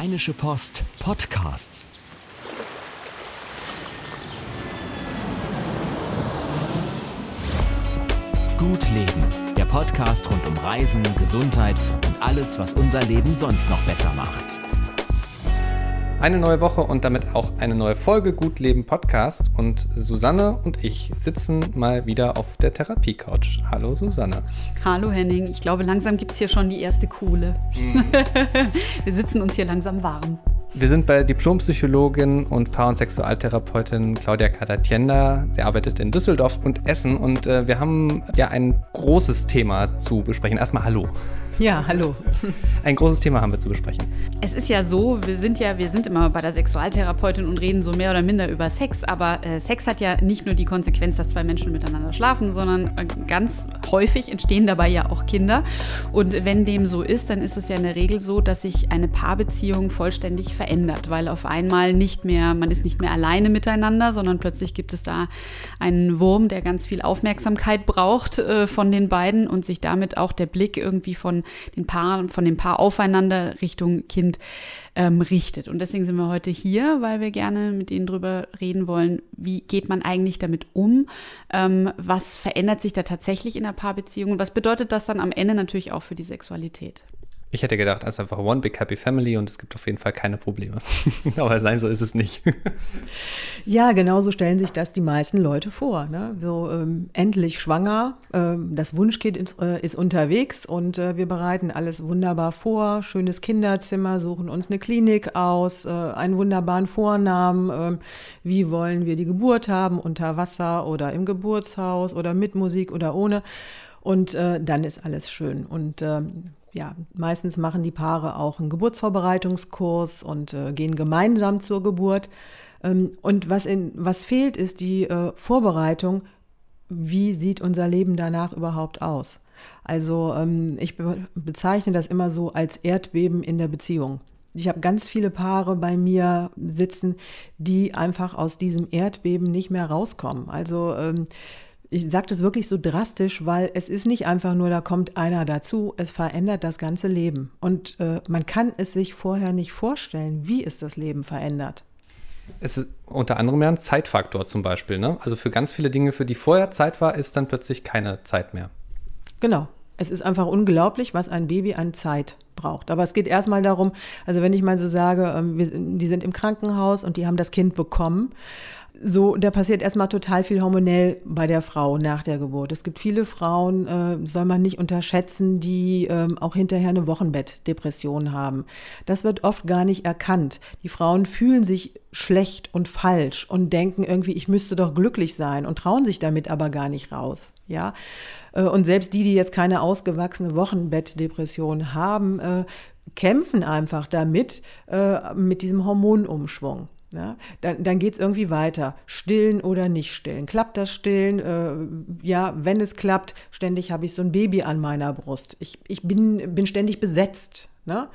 Rheinische Post Podcasts. Gut Leben, der Podcast rund um Reisen, Gesundheit und alles, was unser Leben sonst noch besser macht. Eine neue Woche und damit auch eine neue Folge Gut Leben Podcast. Und Susanne und ich sitzen mal wieder auf der Therapie-Couch. Hallo Susanne. Hallo Henning. Ich glaube, langsam gibt es hier schon die erste Kohle. Mhm. Wir sitzen uns hier langsam warm. Wir sind bei Diplompsychologin und Paar- und Sexualtherapeutin Claudia Cadatienda. Sie arbeitet in Düsseldorf und Essen und äh, wir haben ja ein großes Thema zu besprechen. Erstmal Hallo. Ja, hallo. Ein großes Thema haben wir zu besprechen. Es ist ja so, wir sind ja, wir sind immer bei der Sexualtherapeutin und reden so mehr oder minder über Sex, aber äh, Sex hat ja nicht nur die Konsequenz, dass zwei Menschen miteinander schlafen, sondern äh, ganz häufig entstehen dabei ja auch Kinder. Und wenn dem so ist, dann ist es ja in der Regel so, dass sich eine Paarbeziehung vollständig verändert, weil auf einmal nicht mehr, man ist nicht mehr alleine miteinander, sondern plötzlich gibt es da einen Wurm, der ganz viel Aufmerksamkeit braucht äh, von den beiden und sich damit auch der Blick irgendwie von den Paar, von dem Paar aufeinander Richtung Kind ähm, richtet. Und deswegen sind wir heute hier, weil wir gerne mit Ihnen drüber reden wollen, wie geht man eigentlich damit um? Ähm, was verändert sich da tatsächlich in der Paarbeziehung? Und was bedeutet das dann am Ende natürlich auch für die Sexualität? Ich hätte gedacht, es ist einfach One Big Happy Family und es gibt auf jeden Fall keine Probleme. Aber nein, so ist es nicht. ja, genau so stellen sich das die meisten Leute vor. Ne? So ähm, endlich schwanger, ähm, das Wunschkind ist, äh, ist unterwegs und äh, wir bereiten alles wunderbar vor. Schönes Kinderzimmer, suchen uns eine Klinik aus, äh, einen wunderbaren Vornamen. Ähm, wie wollen wir die Geburt haben? Unter Wasser oder im Geburtshaus oder mit Musik oder ohne? Und äh, dann ist alles schön. Und ähm, ja, meistens machen die Paare auch einen Geburtsvorbereitungskurs und äh, gehen gemeinsam zur Geburt. Ähm, und was, in, was fehlt, ist die äh, Vorbereitung, wie sieht unser Leben danach überhaupt aus. Also ähm, ich be bezeichne das immer so als Erdbeben in der Beziehung. Ich habe ganz viele Paare bei mir sitzen, die einfach aus diesem Erdbeben nicht mehr rauskommen. Also ähm, ich sage das wirklich so drastisch, weil es ist nicht einfach nur, da kommt einer dazu, es verändert das ganze Leben. Und äh, man kann es sich vorher nicht vorstellen, wie es das Leben verändert. Es ist unter anderem ja ein Zeitfaktor zum Beispiel. Ne? Also für ganz viele Dinge, für die vorher Zeit war, ist dann plötzlich keine Zeit mehr. Genau. Es ist einfach unglaublich, was ein Baby an Zeit braucht. Aber es geht erstmal darum, also wenn ich mal so sage, ähm, die sind im Krankenhaus und die haben das Kind bekommen so, da passiert erstmal total viel hormonell bei der Frau nach der Geburt. Es gibt viele Frauen, äh, soll man nicht unterschätzen, die äh, auch hinterher eine Wochenbettdepression haben. Das wird oft gar nicht erkannt. Die Frauen fühlen sich schlecht und falsch und denken irgendwie, ich müsste doch glücklich sein und trauen sich damit aber gar nicht raus. Ja, äh, und selbst die, die jetzt keine ausgewachsene Wochenbettdepression haben, äh, kämpfen einfach damit, äh, mit diesem Hormonumschwung. Ja, dann dann geht es irgendwie weiter. Stillen oder nicht stillen. Klappt das Stillen? Äh, ja, wenn es klappt, ständig habe ich so ein Baby an meiner Brust. Ich, ich bin, bin ständig besetzt. Ne?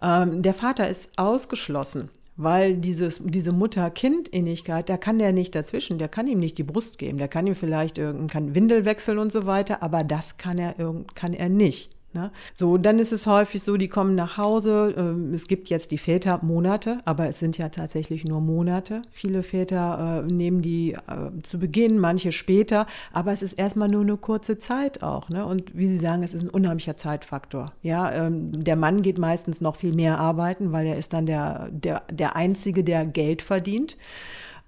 Ähm, der Vater ist ausgeschlossen, weil dieses, diese Mutter-Kind-Innigkeit, da kann der nicht dazwischen, der kann ihm nicht die Brust geben, der kann ihm vielleicht irgendein Windel wechseln und so weiter, aber das kann er, kann er nicht. Ne? So, dann ist es häufig so, die kommen nach Hause. Ähm, es gibt jetzt die Vätermonate, aber es sind ja tatsächlich nur Monate. Viele Väter äh, nehmen die äh, zu Beginn, manche später, aber es ist erstmal nur eine kurze Zeit auch. Ne? Und wie Sie sagen, es ist ein unheimlicher Zeitfaktor. Ja, ähm, der Mann geht meistens noch viel mehr arbeiten, weil er ist dann der, der, der Einzige, der Geld verdient.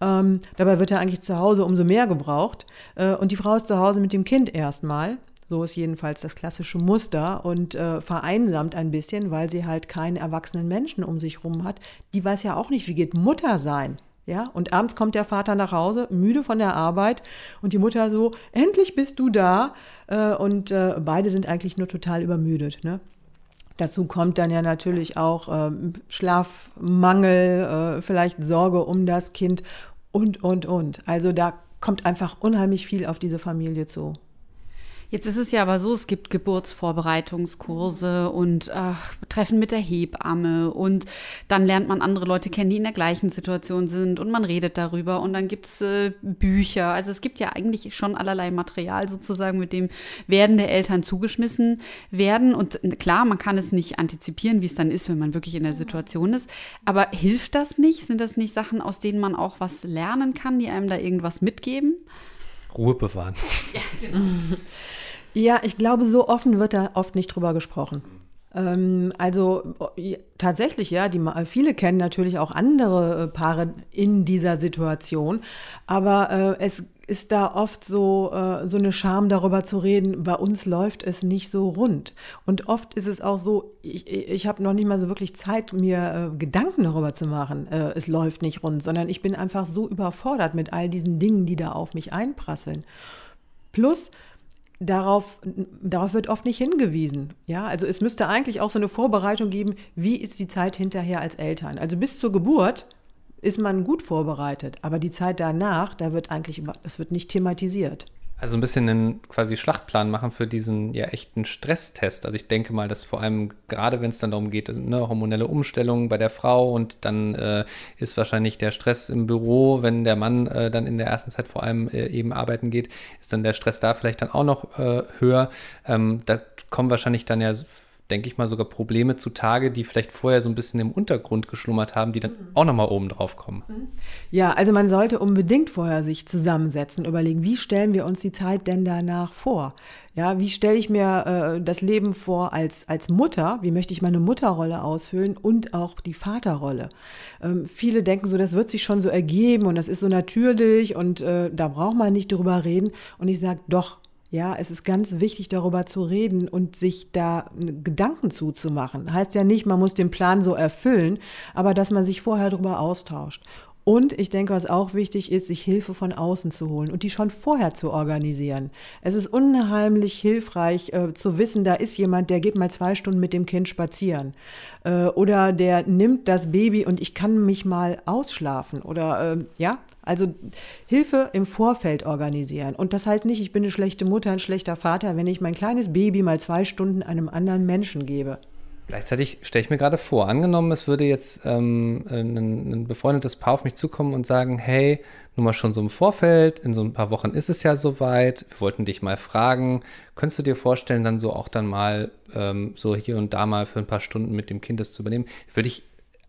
Ähm, dabei wird er eigentlich zu Hause umso mehr gebraucht. Äh, und die Frau ist zu Hause mit dem Kind erstmal. So ist jedenfalls das klassische Muster und äh, vereinsamt ein bisschen, weil sie halt keinen erwachsenen Menschen um sich rum hat. Die weiß ja auch nicht, wie geht Mutter sein. Ja, und abends kommt der Vater nach Hause, müde von der Arbeit, und die Mutter so, endlich bist du da. Äh, und äh, beide sind eigentlich nur total übermüdet. Ne? Dazu kommt dann ja natürlich auch ähm, Schlafmangel, äh, vielleicht Sorge um das Kind und, und, und. Also da kommt einfach unheimlich viel auf diese Familie zu. Jetzt ist es ja aber so, es gibt Geburtsvorbereitungskurse und ach, Treffen mit der Hebamme und dann lernt man andere Leute kennen, die in der gleichen Situation sind und man redet darüber und dann gibt es äh, Bücher. Also es gibt ja eigentlich schon allerlei Material sozusagen, mit dem werdende Eltern zugeschmissen werden. Und klar, man kann es nicht antizipieren, wie es dann ist, wenn man wirklich in der Situation ist. Aber hilft das nicht? Sind das nicht Sachen, aus denen man auch was lernen kann, die einem da irgendwas mitgeben? Ruhe bewahren. Ja, genau. Ja, ich glaube, so offen wird da oft nicht drüber gesprochen. Ähm, also tatsächlich, ja, die, viele kennen natürlich auch andere äh, Paare in dieser Situation, aber äh, es ist da oft so, äh, so eine Scham darüber zu reden, bei uns läuft es nicht so rund. Und oft ist es auch so, ich, ich habe noch nicht mal so wirklich Zeit, mir äh, Gedanken darüber zu machen, äh, es läuft nicht rund, sondern ich bin einfach so überfordert mit all diesen Dingen, die da auf mich einprasseln. Plus, darauf, darauf wird oft nicht hingewiesen. Ja, also es müsste eigentlich auch so eine Vorbereitung geben, wie ist die Zeit hinterher als Eltern. Also bis zur Geburt ist man gut vorbereitet, aber die Zeit danach, da wird eigentlich, das wird nicht thematisiert. Also ein bisschen einen quasi Schlachtplan machen für diesen ja echten Stresstest. Also ich denke mal, dass vor allem gerade wenn es dann darum geht, ne, hormonelle Umstellungen bei der Frau und dann äh, ist wahrscheinlich der Stress im Büro, wenn der Mann äh, dann in der ersten Zeit vor allem äh, eben arbeiten geht, ist dann der Stress da vielleicht dann auch noch äh, höher. Ähm, da kommen wahrscheinlich dann ja denke ich mal, sogar Probleme zutage, die vielleicht vorher so ein bisschen im Untergrund geschlummert haben, die dann mhm. auch nochmal oben drauf kommen. Mhm. Ja, also man sollte unbedingt vorher sich zusammensetzen, überlegen, wie stellen wir uns die Zeit denn danach vor? Ja, wie stelle ich mir äh, das Leben vor als, als Mutter? Wie möchte ich meine Mutterrolle ausfüllen und auch die Vaterrolle? Ähm, viele denken so, das wird sich schon so ergeben und das ist so natürlich und äh, da braucht man nicht drüber reden. Und ich sage, doch, ja, es ist ganz wichtig, darüber zu reden und sich da Gedanken zuzumachen. Heißt ja nicht, man muss den Plan so erfüllen, aber dass man sich vorher darüber austauscht. Und ich denke, was auch wichtig ist, sich Hilfe von außen zu holen und die schon vorher zu organisieren. Es ist unheimlich hilfreich äh, zu wissen, da ist jemand, der geht mal zwei Stunden mit dem Kind spazieren. Äh, oder der nimmt das Baby und ich kann mich mal ausschlafen. Oder äh, ja, also Hilfe im Vorfeld organisieren. Und das heißt nicht, ich bin eine schlechte Mutter, ein schlechter Vater, wenn ich mein kleines Baby mal zwei Stunden einem anderen Menschen gebe. Gleichzeitig stelle ich mir gerade vor, angenommen, es würde jetzt ähm, ein, ein, befreundetes Paar auf mich zukommen und sagen, hey, nur mal schon so im Vorfeld, in so ein paar Wochen ist es ja soweit, wir wollten dich mal fragen, könntest du dir vorstellen, dann so auch dann mal ähm, so hier und da mal für ein paar Stunden mit dem Kind das zu übernehmen? Würde ich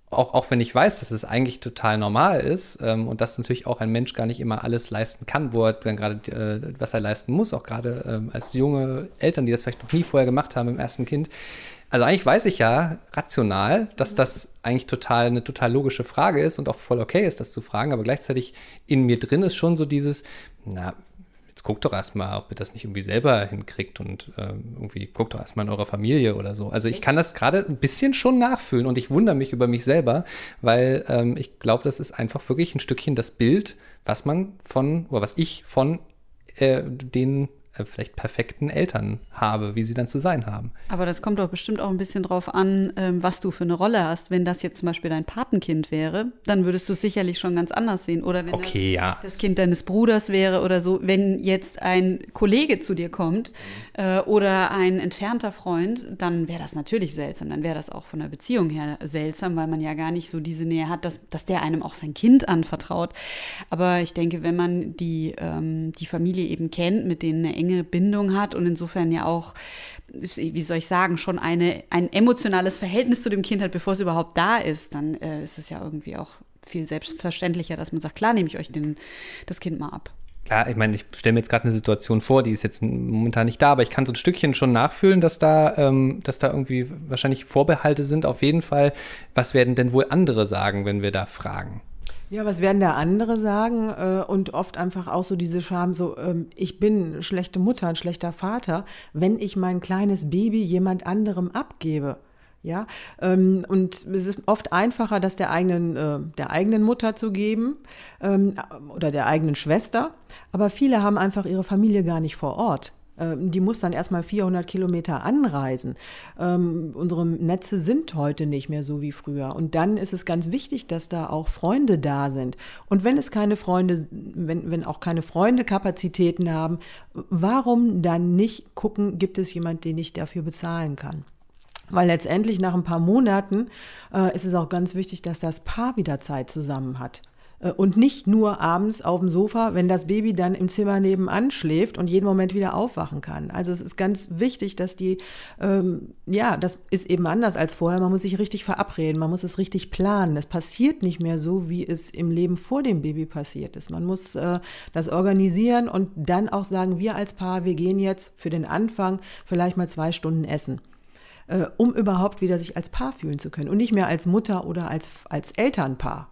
auch, auch wenn ich weiß, dass es eigentlich total normal ist ähm, und dass natürlich auch ein Mensch gar nicht immer alles leisten kann, wo er dann gerade, äh, was er leisten muss, auch gerade ähm, als junge Eltern, die das vielleicht noch nie vorher gemacht haben im ersten Kind, also eigentlich weiß ich ja rational, dass das eigentlich total eine total logische Frage ist und auch voll okay ist, das zu fragen, aber gleichzeitig in mir drin ist schon so dieses, na, jetzt guckt doch erstmal, ob ihr das nicht irgendwie selber hinkriegt und ähm, irgendwie guckt doch erstmal in eurer Familie oder so. Also ich kann das gerade ein bisschen schon nachfühlen und ich wundere mich über mich selber, weil ähm, ich glaube, das ist einfach wirklich ein Stückchen das Bild, was man von, oder was ich von äh, den vielleicht perfekten Eltern habe, wie sie dann zu sein haben. Aber das kommt doch bestimmt auch ein bisschen drauf an, ähm, was du für eine Rolle hast. Wenn das jetzt zum Beispiel dein Patenkind wäre, dann würdest du es sicherlich schon ganz anders sehen. Oder wenn okay, das, ja. das, Kind deines Bruders wäre oder so. Wenn jetzt ein Kollege zu dir kommt äh, oder ein entfernter Freund, dann wäre das natürlich seltsam. Dann wäre das auch von der Beziehung her seltsam, weil man ja gar nicht so diese Nähe hat, dass, dass der einem auch sein Kind anvertraut. Aber ich denke, wenn man die, ähm, die Familie eben kennt, mit denen eine enge Bindung hat und insofern ja auch, wie soll ich sagen, schon eine, ein emotionales Verhältnis zu dem Kind hat, bevor es überhaupt da ist, dann äh, ist es ja irgendwie auch viel selbstverständlicher, dass man sagt, klar nehme ich euch den, das Kind mal ab. Klar, ich meine, ich stelle mir jetzt gerade eine Situation vor, die ist jetzt momentan nicht da, aber ich kann so ein Stückchen schon nachfühlen, dass da, ähm, dass da irgendwie wahrscheinlich Vorbehalte sind. Auf jeden Fall, was werden denn wohl andere sagen, wenn wir da fragen? Ja, was werden da andere sagen? Äh, und oft einfach auch so diese Scham, so, ähm, ich bin schlechte Mutter, ein schlechter Vater, wenn ich mein kleines Baby jemand anderem abgebe. Ja, ähm, und es ist oft einfacher, das der eigenen, äh, der eigenen Mutter zu geben ähm, oder der eigenen Schwester. Aber viele haben einfach ihre Familie gar nicht vor Ort. Ähm, die muss dann erstmal 400 Kilometer anreisen. Ähm, unsere Netze sind heute nicht mehr so wie früher. Und dann ist es ganz wichtig, dass da auch Freunde da sind. Und wenn es keine Freunde, wenn, wenn auch keine Freunde Kapazitäten haben, warum dann nicht gucken, gibt es jemand, den ich dafür bezahlen kann? Weil letztendlich nach ein paar Monaten äh, ist es auch ganz wichtig, dass das Paar wieder Zeit zusammen hat. Äh, und nicht nur abends auf dem Sofa, wenn das Baby dann im Zimmer nebenan schläft und jeden Moment wieder aufwachen kann. Also es ist ganz wichtig, dass die, ähm, ja, das ist eben anders als vorher. Man muss sich richtig verabreden, man muss es richtig planen. Es passiert nicht mehr so, wie es im Leben vor dem Baby passiert ist. Man muss äh, das organisieren und dann auch sagen, wir als Paar, wir gehen jetzt für den Anfang vielleicht mal zwei Stunden essen äh, um überhaupt wieder sich als Paar fühlen zu können und nicht mehr als Mutter oder als, als Elternpaar.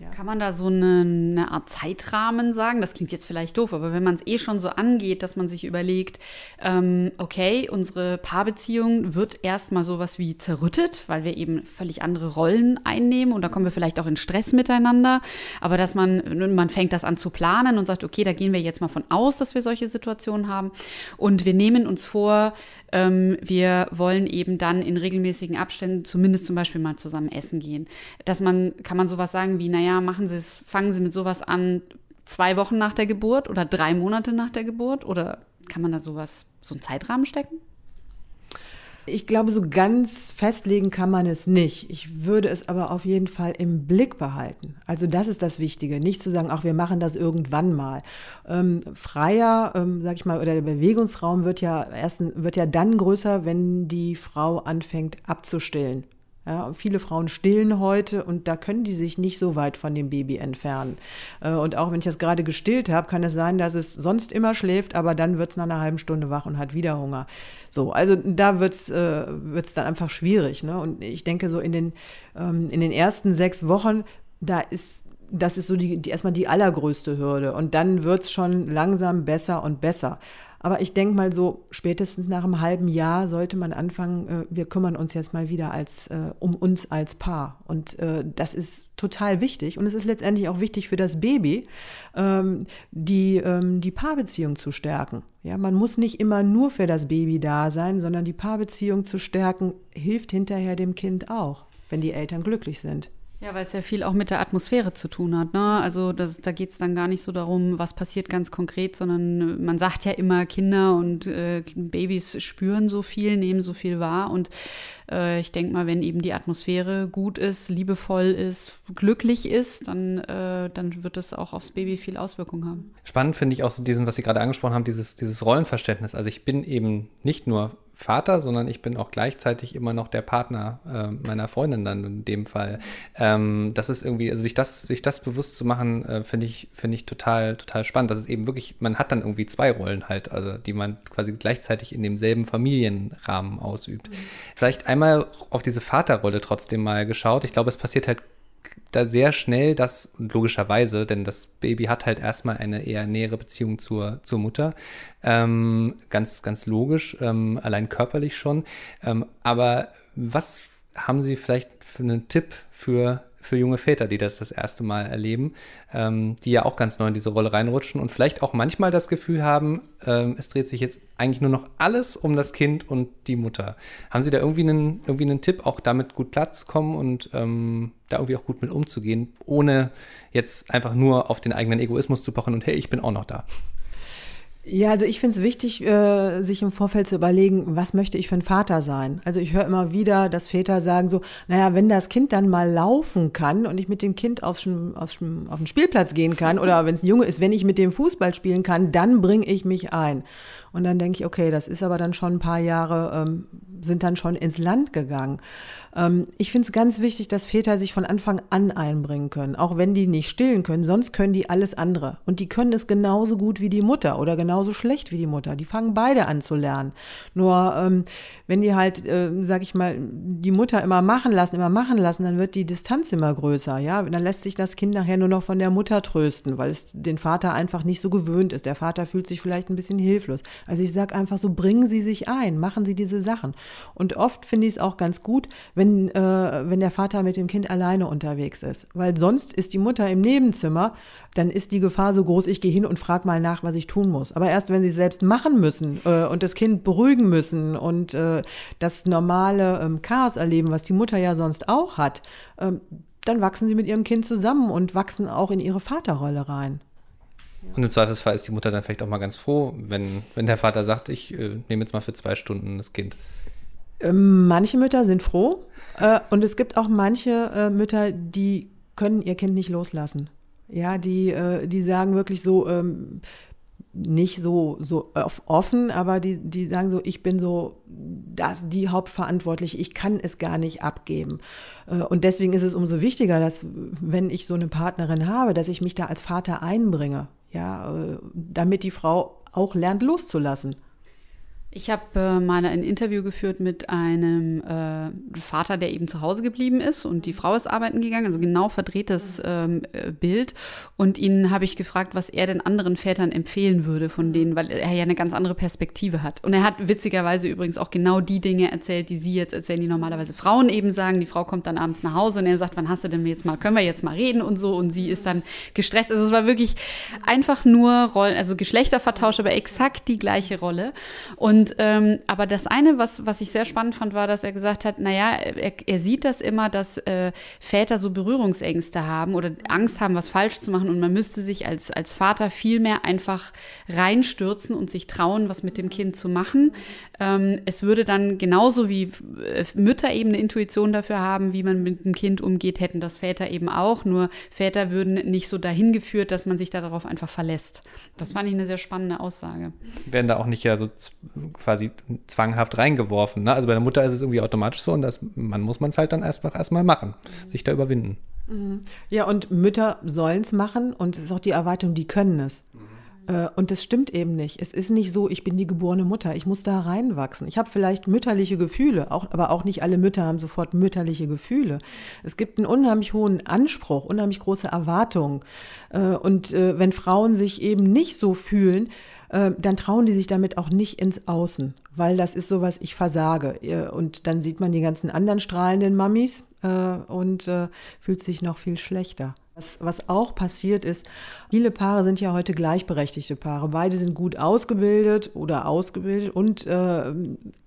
Ja. Kann man da so eine, eine, Art Zeitrahmen sagen? Das klingt jetzt vielleicht doof, aber wenn man es eh schon so angeht, dass man sich überlegt, ähm, okay, unsere Paarbeziehung wird erstmal sowas wie zerrüttet, weil wir eben völlig andere Rollen einnehmen und da kommen wir vielleicht auch in Stress miteinander. Aber dass man, man fängt das an zu planen und sagt, okay, da gehen wir jetzt mal von aus, dass wir solche Situationen haben. Und wir nehmen uns vor, ähm, wir wollen eben dann in regelmäßigen Abständen zumindest zum Beispiel mal zusammen essen gehen. Dass man, kann man sowas sagen wie, naja, machen Sie es, fangen Sie mit sowas an, zwei Wochen nach der Geburt oder drei Monate nach der Geburt? Oder kann man da sowas, so einen Zeitrahmen stecken? Ich glaube, so ganz festlegen kann man es nicht. Ich würde es aber auf jeden Fall im Blick behalten. Also das ist das Wichtige. Nicht zu sagen, ach, wir machen das irgendwann mal. Ähm, freier, ähm, sag ich mal, oder der Bewegungsraum wird ja erst, wird ja dann größer, wenn die Frau anfängt abzustillen. Ja, viele Frauen stillen heute und da können die sich nicht so weit von dem Baby entfernen. Äh, und auch wenn ich das gerade gestillt habe, kann es sein, dass es sonst immer schläft, aber dann wird es nach einer halben Stunde wach und hat wieder Hunger. So, also da wird es äh, dann einfach schwierig. Ne? Und ich denke, so in den, ähm, in den ersten sechs Wochen, da ist das ist so die, die erstmal die allergrößte Hürde. Und dann wird es schon langsam besser und besser. Aber ich denke mal so, spätestens nach einem halben Jahr sollte man anfangen, äh, wir kümmern uns jetzt mal wieder als, äh, um uns als Paar. Und äh, das ist total wichtig. Und es ist letztendlich auch wichtig für das Baby, ähm, die, ähm, die Paarbeziehung zu stärken. Ja, man muss nicht immer nur für das Baby da sein, sondern die Paarbeziehung zu stärken, hilft hinterher dem Kind auch, wenn die Eltern glücklich sind. Ja, weil es ja viel auch mit der Atmosphäre zu tun hat. Ne? Also das, da geht es dann gar nicht so darum, was passiert ganz konkret, sondern man sagt ja immer, Kinder und äh, Babys spüren so viel, nehmen so viel wahr. Und äh, ich denke mal, wenn eben die Atmosphäre gut ist, liebevoll ist, glücklich ist, dann, äh, dann wird es auch aufs Baby viel Auswirkungen haben. Spannend finde ich auch so diesen, was Sie gerade angesprochen haben, dieses, dieses Rollenverständnis. Also ich bin eben nicht nur Vater, sondern ich bin auch gleichzeitig immer noch der Partner äh, meiner Freundin dann in dem Fall. Ähm, das ist irgendwie, also sich das, sich das bewusst zu machen, äh, finde ich, finde ich total, total spannend. Das ist eben wirklich, man hat dann irgendwie zwei Rollen halt, also die man quasi gleichzeitig in demselben Familienrahmen ausübt. Mhm. Vielleicht einmal auf diese Vaterrolle trotzdem mal geschaut. Ich glaube, es passiert halt da sehr schnell das, logischerweise, denn das Baby hat halt erstmal eine eher nähere Beziehung zur, zur Mutter. Ähm, ganz, ganz logisch, ähm, allein körperlich schon. Ähm, aber was haben Sie vielleicht für einen Tipp für für junge Väter, die das das erste Mal erleben, ähm, die ja auch ganz neu in diese Rolle reinrutschen und vielleicht auch manchmal das Gefühl haben, ähm, es dreht sich jetzt eigentlich nur noch alles um das Kind und die Mutter. Haben Sie da irgendwie einen, irgendwie einen Tipp, auch damit gut klarzukommen und ähm, da irgendwie auch gut mit umzugehen, ohne jetzt einfach nur auf den eigenen Egoismus zu pochen und hey, ich bin auch noch da? Ja, also ich finde es wichtig, äh, sich im Vorfeld zu überlegen, was möchte ich für ein Vater sein. Also ich höre immer wieder, dass Väter sagen so, naja, wenn das Kind dann mal laufen kann und ich mit dem Kind aufs, aufs, auf den Spielplatz gehen kann oder wenn es ein Junge ist, wenn ich mit dem Fußball spielen kann, dann bringe ich mich ein. Und dann denke ich, okay, das ist aber dann schon ein paar Jahre, ähm, sind dann schon ins Land gegangen. Ähm, ich finde es ganz wichtig, dass Väter sich von Anfang an einbringen können, auch wenn die nicht stillen können, sonst können die alles andere. Und die können es genauso gut wie die Mutter oder genauso schlecht wie die Mutter. Die fangen beide an zu lernen. Nur ähm, wenn die halt, äh, sag ich mal, die Mutter immer machen lassen, immer machen lassen, dann wird die Distanz immer größer. Ja, dann lässt sich das Kind nachher nur noch von der Mutter trösten, weil es den Vater einfach nicht so gewöhnt ist. Der Vater fühlt sich vielleicht ein bisschen hilflos. Also ich sage einfach so, bringen Sie sich ein, machen Sie diese Sachen. Und oft finde ich es auch ganz gut, wenn äh, wenn der Vater mit dem Kind alleine unterwegs ist. Weil sonst ist die Mutter im Nebenzimmer, dann ist die Gefahr so groß, ich gehe hin und frage mal nach, was ich tun muss. Aber aber erst, wenn sie es selbst machen müssen äh, und das Kind beruhigen müssen und äh, das normale ähm, Chaos erleben, was die Mutter ja sonst auch hat, ähm, dann wachsen sie mit ihrem Kind zusammen und wachsen auch in ihre Vaterrolle rein. Und im Zweifelsfall ist die Mutter dann vielleicht auch mal ganz froh, wenn, wenn der Vater sagt, ich äh, nehme jetzt mal für zwei Stunden das Kind. Ähm, manche Mütter sind froh äh, und es gibt auch manche äh, Mütter, die können ihr Kind nicht loslassen. Ja, die, äh, die sagen wirklich so, ähm, nicht so, so offen, aber die, die sagen so, ich bin so das, die Hauptverantwortliche, ich kann es gar nicht abgeben. Äh, und deswegen ist es umso wichtiger, dass, wenn ich so eine Partnerin habe, dass ich mich da als Vater einbringe, ja, äh, damit die Frau auch lernt loszulassen. Ich habe äh, mal ein Interview geführt mit einem äh, Vater, der eben zu Hause geblieben ist und die Frau ist arbeiten gegangen, also genau verdrehtes ähm, äh, Bild. Und ihn habe ich gefragt, was er den anderen Vätern empfehlen würde von denen, weil er ja eine ganz andere Perspektive hat. Und er hat witzigerweise übrigens auch genau die Dinge erzählt, die Sie jetzt erzählen, die normalerweise Frauen eben sagen. Die Frau kommt dann abends nach Hause und er sagt, wann hast du denn jetzt mal, können wir jetzt mal reden und so. Und sie ist dann gestresst. Also es war wirklich einfach nur Rollen, also Geschlechtervertausch, aber exakt die gleiche Rolle. Und und ähm, aber das eine, was, was ich sehr spannend fand, war, dass er gesagt hat, naja, er, er sieht das immer, dass äh, Väter so Berührungsängste haben oder Angst haben, was falsch zu machen und man müsste sich als, als Vater viel mehr einfach reinstürzen und sich trauen, was mit dem Kind zu machen. Ähm, es würde dann genauso wie äh, Mütter eben eine Intuition dafür haben, wie man mit dem Kind umgeht, hätten das Väter eben auch. Nur Väter würden nicht so dahin geführt, dass man sich darauf einfach verlässt. Das fand ich eine sehr spannende Aussage. Werden da auch nicht ja so quasi zwanghaft reingeworfen. Ne? Also bei der Mutter ist es irgendwie automatisch so und das, man muss man es halt dann erstmal erstmal machen, sich da überwinden. Mhm. Ja, und Mütter sollen es machen und es ist auch die Erwartung, die können es. Mhm. Äh, und das stimmt eben nicht. Es ist nicht so, ich bin die geborene Mutter. Ich muss da reinwachsen. Ich habe vielleicht mütterliche Gefühle, auch, aber auch nicht alle Mütter haben sofort mütterliche Gefühle. Es gibt einen unheimlich hohen Anspruch, unheimlich große Erwartungen. Äh, und äh, wenn Frauen sich eben nicht so fühlen, dann trauen die sich damit auch nicht ins Außen, weil das ist sowas, ich versage. Und dann sieht man die ganzen anderen strahlenden Mamis und fühlt sich noch viel schlechter. Was, was auch passiert ist, viele Paare sind ja heute gleichberechtigte Paare. Beide sind gut ausgebildet oder ausgebildet und äh,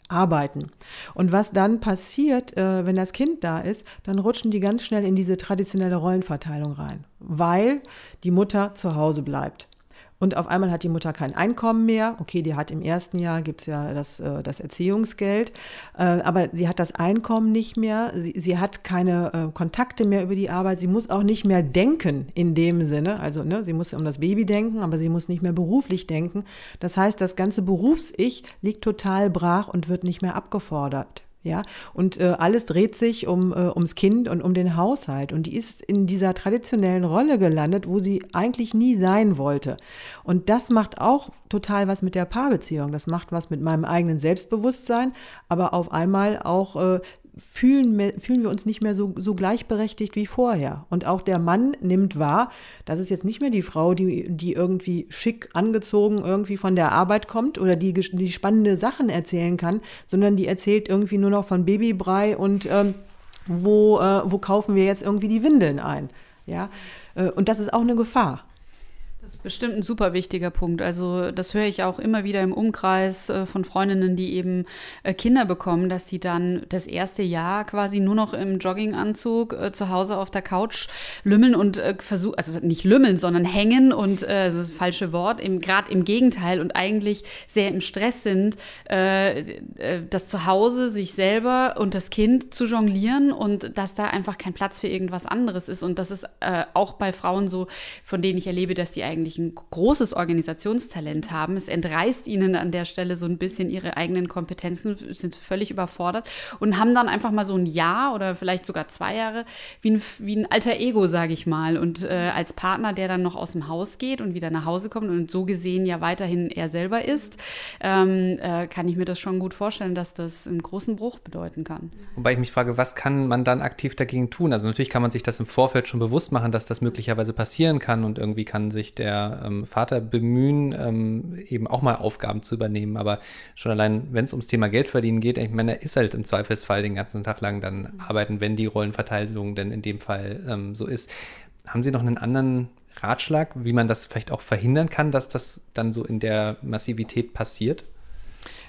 arbeiten. Und was dann passiert, äh, wenn das Kind da ist, dann rutschen die ganz schnell in diese traditionelle Rollenverteilung rein, weil die Mutter zu Hause bleibt. Und auf einmal hat die Mutter kein Einkommen mehr. Okay, die hat im ersten Jahr, gibt es ja das, äh, das Erziehungsgeld, äh, aber sie hat das Einkommen nicht mehr. Sie, sie hat keine äh, Kontakte mehr über die Arbeit. Sie muss auch nicht mehr denken in dem Sinne. Also ne, sie muss um das Baby denken, aber sie muss nicht mehr beruflich denken. Das heißt, das ganze Berufs-Ich liegt total brach und wird nicht mehr abgefordert. Ja, und äh, alles dreht sich um, äh, ums Kind und um den Haushalt. Und die ist in dieser traditionellen Rolle gelandet, wo sie eigentlich nie sein wollte. Und das macht auch total was mit der Paarbeziehung. Das macht was mit meinem eigenen Selbstbewusstsein, aber auf einmal auch äh, fühlen, fühlen wir uns nicht mehr so, so gleichberechtigt wie vorher. Und auch der Mann nimmt wahr, das ist jetzt nicht mehr die Frau, die, die irgendwie schick angezogen irgendwie von der Arbeit kommt oder die, die spannende Sachen erzählen kann, sondern die erzählt irgendwie nur noch von Babybrei und ähm, wo, äh, wo kaufen wir jetzt irgendwie die Windeln ein. Ja, äh, und das ist auch eine Gefahr. Das ist bestimmt ein super wichtiger Punkt. Also das höre ich auch immer wieder im Umkreis äh, von Freundinnen, die eben äh, Kinder bekommen, dass die dann das erste Jahr quasi nur noch im Jogginganzug äh, zu Hause auf der Couch lümmeln und versuchen, also nicht lümmeln, sondern hängen und ist das falsche Wort, gerade im Gegenteil und eigentlich sehr im Stress sind, das Zuhause, sich selber und das Kind zu jonglieren und dass da einfach kein Platz für irgendwas anderes ist. Und das ist auch bei Frauen so, von denen ich erlebe, dass die eigentlich eigentlich ein großes Organisationstalent haben. Es entreißt ihnen an der Stelle so ein bisschen ihre eigenen Kompetenzen, sind völlig überfordert und haben dann einfach mal so ein Jahr oder vielleicht sogar zwei Jahre wie ein, wie ein alter Ego, sage ich mal. Und äh, als Partner, der dann noch aus dem Haus geht und wieder nach Hause kommt und so gesehen ja weiterhin er selber ist, ähm, äh, kann ich mir das schon gut vorstellen, dass das einen großen Bruch bedeuten kann. Wobei ich mich frage, was kann man dann aktiv dagegen tun? Also natürlich kann man sich das im Vorfeld schon bewusst machen, dass das möglicherweise passieren kann und irgendwie kann sich der ähm, Vater bemühen, ähm, eben auch mal Aufgaben zu übernehmen. Aber schon allein, wenn es ums Thema Geldverdienen geht, ich meine, er ist halt im Zweifelsfall den ganzen Tag lang dann arbeiten, wenn die Rollenverteilung denn in dem Fall ähm, so ist. Haben Sie noch einen anderen Ratschlag, wie man das vielleicht auch verhindern kann, dass das dann so in der Massivität passiert?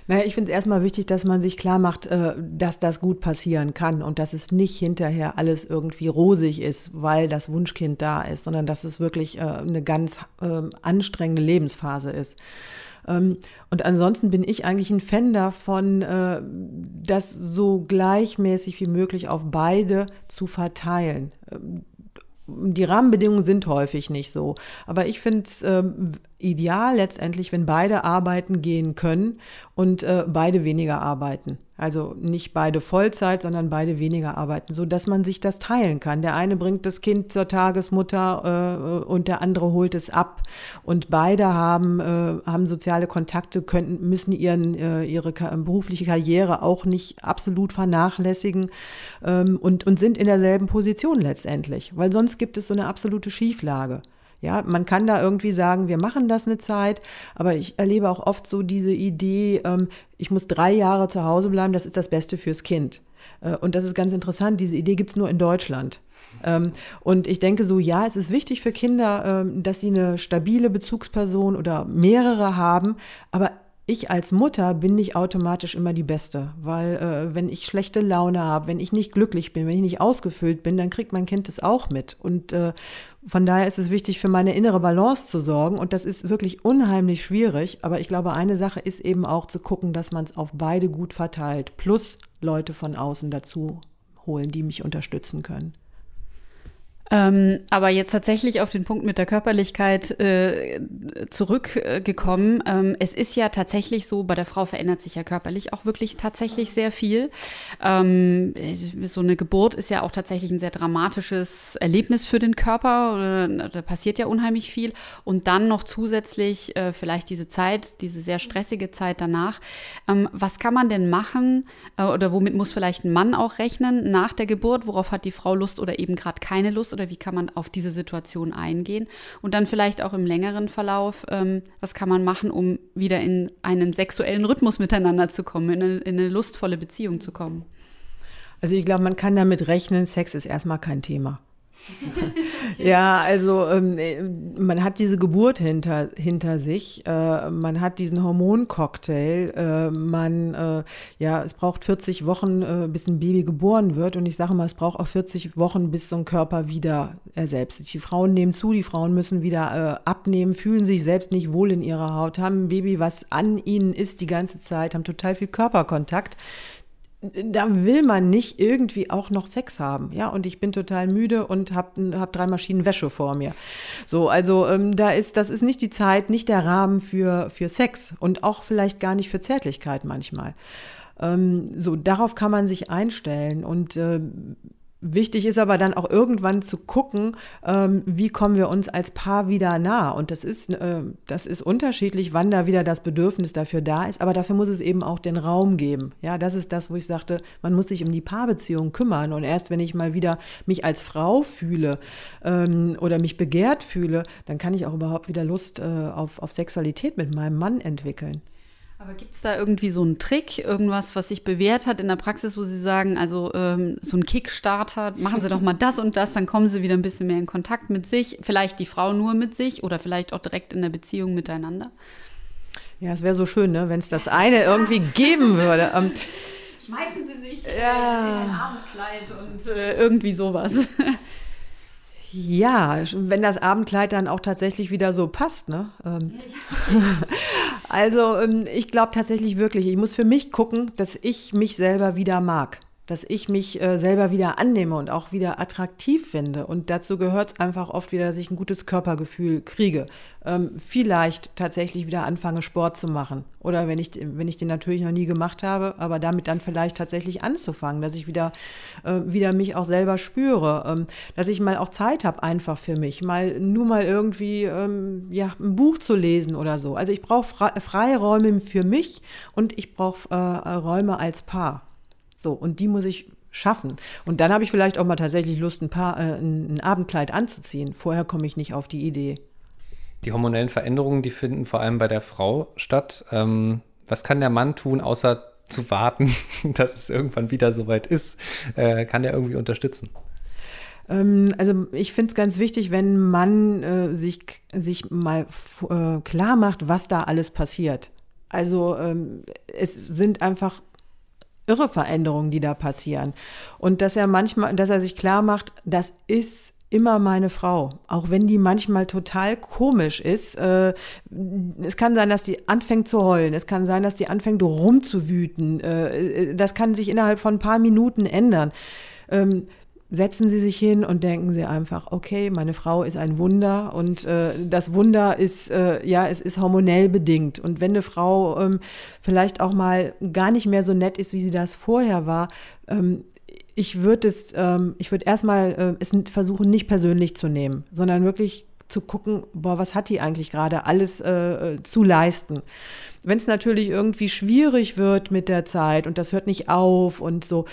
Naja, ich finde es erstmal wichtig, dass man sich klar macht, äh, dass das gut passieren kann und dass es nicht hinterher alles irgendwie rosig ist, weil das Wunschkind da ist, sondern dass es wirklich äh, eine ganz ähm, anstrengende Lebensphase ist. Ähm, und ansonsten bin ich eigentlich ein Fan davon, äh, das so gleichmäßig wie möglich auf beide zu verteilen ähm, die Rahmenbedingungen sind häufig nicht so. Aber ich finde es ideal letztendlich, wenn beide arbeiten gehen können und äh, beide weniger arbeiten. Also nicht beide Vollzeit, sondern beide weniger arbeiten, so dass man sich das teilen kann. Der eine bringt das Kind zur Tagesmutter äh, und der andere holt es ab. Und beide haben, äh, haben soziale Kontakte, können, müssen ihren, äh, ihre berufliche Karriere auch nicht absolut vernachlässigen ähm, und, und sind in derselben Position letztendlich. Weil sonst gibt es so eine absolute Schieflage. Ja, man kann da irgendwie sagen, wir machen das eine Zeit, aber ich erlebe auch oft so diese Idee, ähm, ich muss drei Jahre zu Hause bleiben, das ist das Beste fürs Kind. Äh, und das ist ganz interessant, diese Idee gibt es nur in Deutschland. Ähm, und ich denke so, ja, es ist wichtig für Kinder, ähm, dass sie eine stabile Bezugsperson oder mehrere haben, aber ich als Mutter bin nicht automatisch immer die Beste, weil äh, wenn ich schlechte Laune habe, wenn ich nicht glücklich bin, wenn ich nicht ausgefüllt bin, dann kriegt mein Kind das auch mit. Und äh, von daher ist es wichtig, für meine innere Balance zu sorgen. Und das ist wirklich unheimlich schwierig. Aber ich glaube, eine Sache ist eben auch zu gucken, dass man es auf beide gut verteilt. Plus Leute von außen dazu holen, die mich unterstützen können. Ähm, aber jetzt tatsächlich auf den Punkt mit der Körperlichkeit äh, zurückgekommen. Ähm, es ist ja tatsächlich so, bei der Frau verändert sich ja körperlich auch wirklich tatsächlich sehr viel. Ähm, so eine Geburt ist ja auch tatsächlich ein sehr dramatisches Erlebnis für den Körper. Da passiert ja unheimlich viel. Und dann noch zusätzlich äh, vielleicht diese Zeit, diese sehr stressige Zeit danach. Ähm, was kann man denn machen äh, oder womit muss vielleicht ein Mann auch rechnen nach der Geburt? Worauf hat die Frau Lust oder eben gerade keine Lust? Oder wie kann man auf diese Situation eingehen? Und dann vielleicht auch im längeren Verlauf, ähm, was kann man machen, um wieder in einen sexuellen Rhythmus miteinander zu kommen, in eine, in eine lustvolle Beziehung zu kommen? Also ich glaube, man kann damit rechnen, Sex ist erstmal kein Thema. ja, also ähm, man hat diese Geburt hinter, hinter sich, äh, man hat diesen Hormoncocktail, äh, man, äh, ja, es braucht 40 Wochen, äh, bis ein Baby geboren wird. Und ich sage mal, es braucht auch 40 Wochen, bis so ein Körper wieder er selbst. Die Frauen nehmen zu, die Frauen müssen wieder äh, abnehmen, fühlen sich selbst nicht wohl in ihrer Haut, haben ein Baby, was an ihnen ist die ganze Zeit, haben total viel Körperkontakt da will man nicht irgendwie auch noch Sex haben, ja. Und ich bin total müde und habe hab drei Maschinen Wäsche vor mir. So, also ähm, da ist, das ist nicht die Zeit, nicht der Rahmen für für Sex und auch vielleicht gar nicht für Zärtlichkeit manchmal. Ähm, so, darauf kann man sich einstellen und äh, Wichtig ist aber dann auch irgendwann zu gucken, ähm, wie kommen wir uns als Paar wieder nah. Und das ist, äh, das ist unterschiedlich, wann da wieder das Bedürfnis dafür da ist. Aber dafür muss es eben auch den Raum geben. Ja, das ist das, wo ich sagte, man muss sich um die Paarbeziehung kümmern. Und erst wenn ich mal wieder mich als Frau fühle ähm, oder mich begehrt fühle, dann kann ich auch überhaupt wieder Lust äh, auf, auf Sexualität mit meinem Mann entwickeln. Aber gibt es da irgendwie so einen Trick, irgendwas, was sich bewährt hat in der Praxis, wo Sie sagen, also ähm, so ein Kickstarter, machen Sie doch mal das und das, dann kommen Sie wieder ein bisschen mehr in Kontakt mit sich, vielleicht die Frau nur mit sich oder vielleicht auch direkt in der Beziehung miteinander? Ja, es wäre so schön, ne, wenn es das eine irgendwie geben würde. Ähm, Schmeißen Sie sich ja. in ein Abendkleid und äh, irgendwie sowas. Ja, wenn das Abendkleid dann auch tatsächlich wieder so passt, ne? Ähm. also ähm, ich glaube tatsächlich wirklich, ich muss für mich gucken, dass ich mich selber wieder mag dass ich mich äh, selber wieder annehme und auch wieder attraktiv finde. Und dazu gehört es einfach oft wieder, dass ich ein gutes Körpergefühl kriege. Ähm, vielleicht tatsächlich wieder anfange, Sport zu machen. Oder wenn ich, wenn ich den natürlich noch nie gemacht habe, aber damit dann vielleicht tatsächlich anzufangen, dass ich wieder, äh, wieder mich auch selber spüre. Ähm, dass ich mal auch Zeit habe einfach für mich. Mal nur mal irgendwie ähm, ja, ein Buch zu lesen oder so. Also ich brauche Fre Freiräume für mich und ich brauche äh, Räume als Paar. So, und die muss ich schaffen. Und dann habe ich vielleicht auch mal tatsächlich Lust, ein, paar, äh, ein Abendkleid anzuziehen. Vorher komme ich nicht auf die Idee. Die hormonellen Veränderungen, die finden vor allem bei der Frau statt. Ähm, was kann der Mann tun, außer zu warten, dass es irgendwann wieder soweit ist? Äh, kann er irgendwie unterstützen? Ähm, also ich finde es ganz wichtig, wenn man äh, sich, sich mal äh, klar macht, was da alles passiert. Also ähm, es sind einfach irre Veränderungen, die da passieren. Und dass er manchmal, dass er sich klar macht, das ist immer meine Frau, auch wenn die manchmal total komisch ist. Äh, es kann sein, dass die anfängt zu heulen. Es kann sein, dass die anfängt rumzuwüten. Äh, das kann sich innerhalb von ein paar Minuten ändern. Setzen Sie sich hin und denken Sie einfach, okay, meine Frau ist ein Wunder und äh, das Wunder ist, äh, ja, es ist hormonell bedingt. Und wenn eine Frau ähm, vielleicht auch mal gar nicht mehr so nett ist, wie sie das vorher war, ähm, ich würde es, ähm, ich würde erstmal äh, es versuchen, nicht persönlich zu nehmen, sondern wirklich zu gucken, boah, was hat die eigentlich gerade alles äh zu leisten. Wenn es natürlich irgendwie schwierig wird mit der Zeit und das hört nicht auf und so,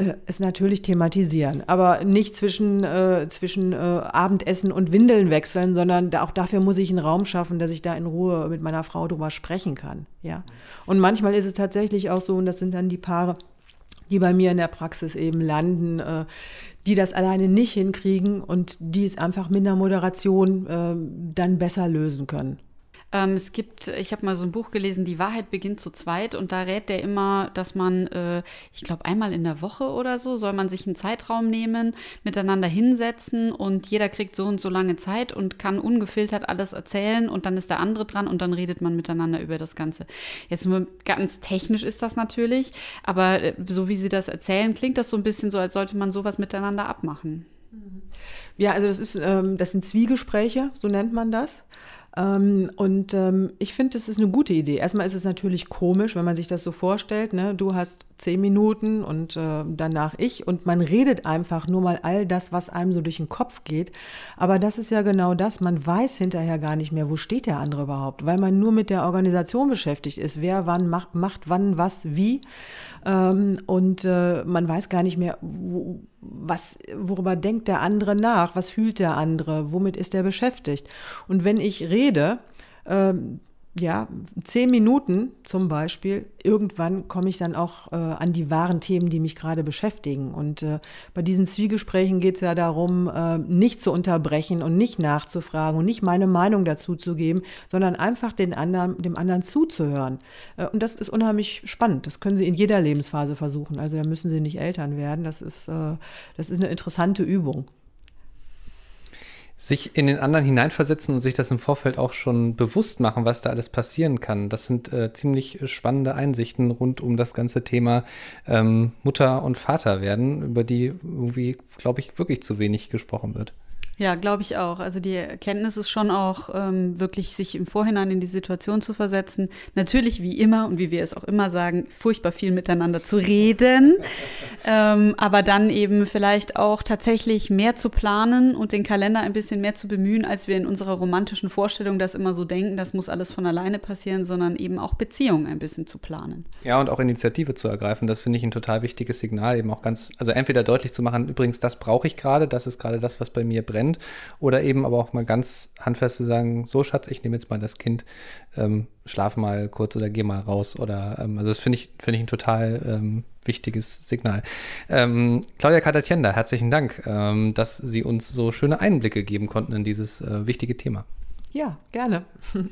äh, es natürlich thematisieren, aber nicht zwischen, äh, zwischen äh, Abendessen und Windeln wechseln, sondern da, auch dafür muss ich einen Raum schaffen, dass ich da in Ruhe mit meiner Frau drüber sprechen kann. Ja. Und manchmal ist es tatsächlich auch so, und das sind dann die Paare, die bei mir in der Praxis eben landen, äh, die das alleine nicht hinkriegen und die es einfach mit einer Moderation äh, dann besser lösen können. Ähm, es gibt, ich habe mal so ein Buch gelesen, Die Wahrheit beginnt zu zweit und da rät der immer, dass man, äh, ich glaube, einmal in der Woche oder so, soll man sich einen Zeitraum nehmen, miteinander hinsetzen und jeder kriegt so und so lange Zeit und kann ungefiltert alles erzählen und dann ist der andere dran und dann redet man miteinander über das Ganze. Jetzt nur ganz technisch ist das natürlich, aber äh, so wie Sie das erzählen, klingt das so ein bisschen so, als sollte man sowas miteinander abmachen. Ja, also das ist, ähm, das sind Zwiegespräche, so nennt man das. Ähm, und ähm, ich finde, das ist eine gute Idee. Erstmal ist es natürlich komisch, wenn man sich das so vorstellt. Ne? Du hast zehn Minuten und äh, danach ich und man redet einfach nur mal all das, was einem so durch den Kopf geht. Aber das ist ja genau das. Man weiß hinterher gar nicht mehr, wo steht der andere überhaupt, weil man nur mit der Organisation beschäftigt ist. Wer wann macht, macht wann was wie. Ähm, und äh, man weiß gar nicht mehr, wo, was, worüber denkt der andere nach, was fühlt der andere, womit ist er beschäftigt. Und wenn ich rede, ähm, ja, zehn Minuten zum Beispiel, irgendwann komme ich dann auch äh, an die wahren Themen, die mich gerade beschäftigen. Und äh, bei diesen Zwiegesprächen geht es ja darum, äh, nicht zu unterbrechen und nicht nachzufragen und nicht meine Meinung dazu zu geben, sondern einfach den anderen, dem anderen zuzuhören. Äh, und das ist unheimlich spannend. Das können Sie in jeder Lebensphase versuchen. Also da müssen Sie nicht Eltern werden. Das ist, äh, das ist eine interessante Übung sich in den anderen hineinversetzen und sich das im Vorfeld auch schon bewusst machen, was da alles passieren kann. Das sind äh, ziemlich spannende Einsichten rund um das ganze Thema ähm, Mutter und Vater werden, über die irgendwie, glaube ich, wirklich zu wenig gesprochen wird. Ja, glaube ich auch. Also die Erkenntnis ist schon auch ähm, wirklich, sich im Vorhinein in die Situation zu versetzen. Natürlich, wie immer und wie wir es auch immer sagen, furchtbar viel miteinander zu reden, ähm, aber dann eben vielleicht auch tatsächlich mehr zu planen und den Kalender ein bisschen mehr zu bemühen, als wir in unserer romantischen Vorstellung das immer so denken, das muss alles von alleine passieren, sondern eben auch Beziehungen ein bisschen zu planen. Ja, und auch Initiative zu ergreifen, das finde ich ein total wichtiges Signal, eben auch ganz, also entweder deutlich zu machen, übrigens, das brauche ich gerade, das ist gerade das, was bei mir brennt Kind. Oder eben aber auch mal ganz handfest zu sagen, so Schatz, ich nehme jetzt mal das Kind, ähm, schlaf mal kurz oder geh mal raus. Oder ähm, also das finde ich, finde ich ein total ähm, wichtiges Signal. Ähm, Claudia Katatienda, herzlichen Dank, ähm, dass Sie uns so schöne Einblicke geben konnten in dieses äh, wichtige Thema. Ja, gerne.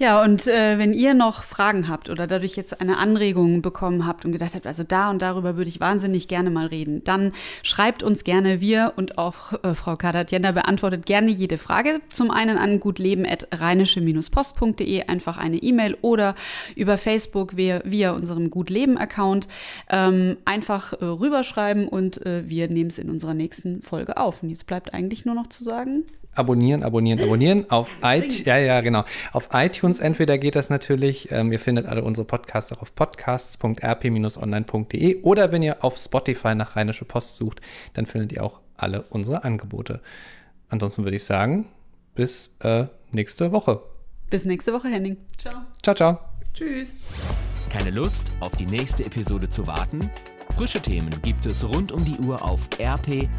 Ja, und äh, wenn ihr noch Fragen habt oder dadurch jetzt eine Anregung bekommen habt und gedacht habt, also da und darüber würde ich wahnsinnig gerne mal reden, dann schreibt uns gerne. Wir und auch äh, Frau Kadatjenda beantwortet gerne jede Frage. Zum einen an gutleben.rheinische-post.de einfach eine E-Mail oder über Facebook via, via unserem Gutleben-Account ähm, einfach äh, rüberschreiben und äh, wir nehmen es in unserer nächsten Folge auf. Und jetzt bleibt eigentlich nur noch zu sagen abonnieren, abonnieren, abonnieren. Auf iTunes, ja, ja, genau. Auf iTunes entweder geht das natürlich. Ähm, ihr findet alle unsere Podcasts auch auf podcasts.rp-online.de oder wenn ihr auf Spotify nach Rheinische Post sucht, dann findet ihr auch alle unsere Angebote. Ansonsten würde ich sagen, bis äh, nächste Woche. Bis nächste Woche, Henning. Ciao. Ciao, ciao. Tschüss. Keine Lust, auf die nächste Episode zu warten? Frische Themen gibt es rund um die Uhr auf rp-online.de.